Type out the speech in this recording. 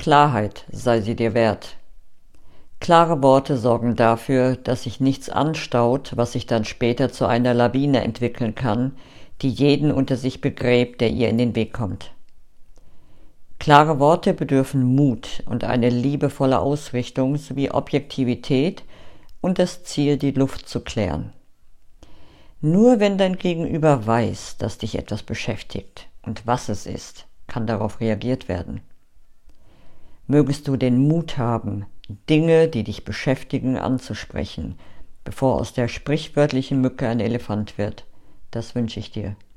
Klarheit sei sie dir wert. Klare Worte sorgen dafür, dass sich nichts anstaut, was sich dann später zu einer Lawine entwickeln kann, die jeden unter sich begräbt, der ihr in den Weg kommt. Klare Worte bedürfen Mut und eine liebevolle Ausrichtung sowie Objektivität und das Ziel, die Luft zu klären. Nur wenn dein Gegenüber weiß, dass dich etwas beschäftigt und was es ist, kann darauf reagiert werden. Mögest du den Mut haben, Dinge, die dich beschäftigen, anzusprechen, bevor aus der sprichwörtlichen Mücke ein Elefant wird. Das wünsche ich dir.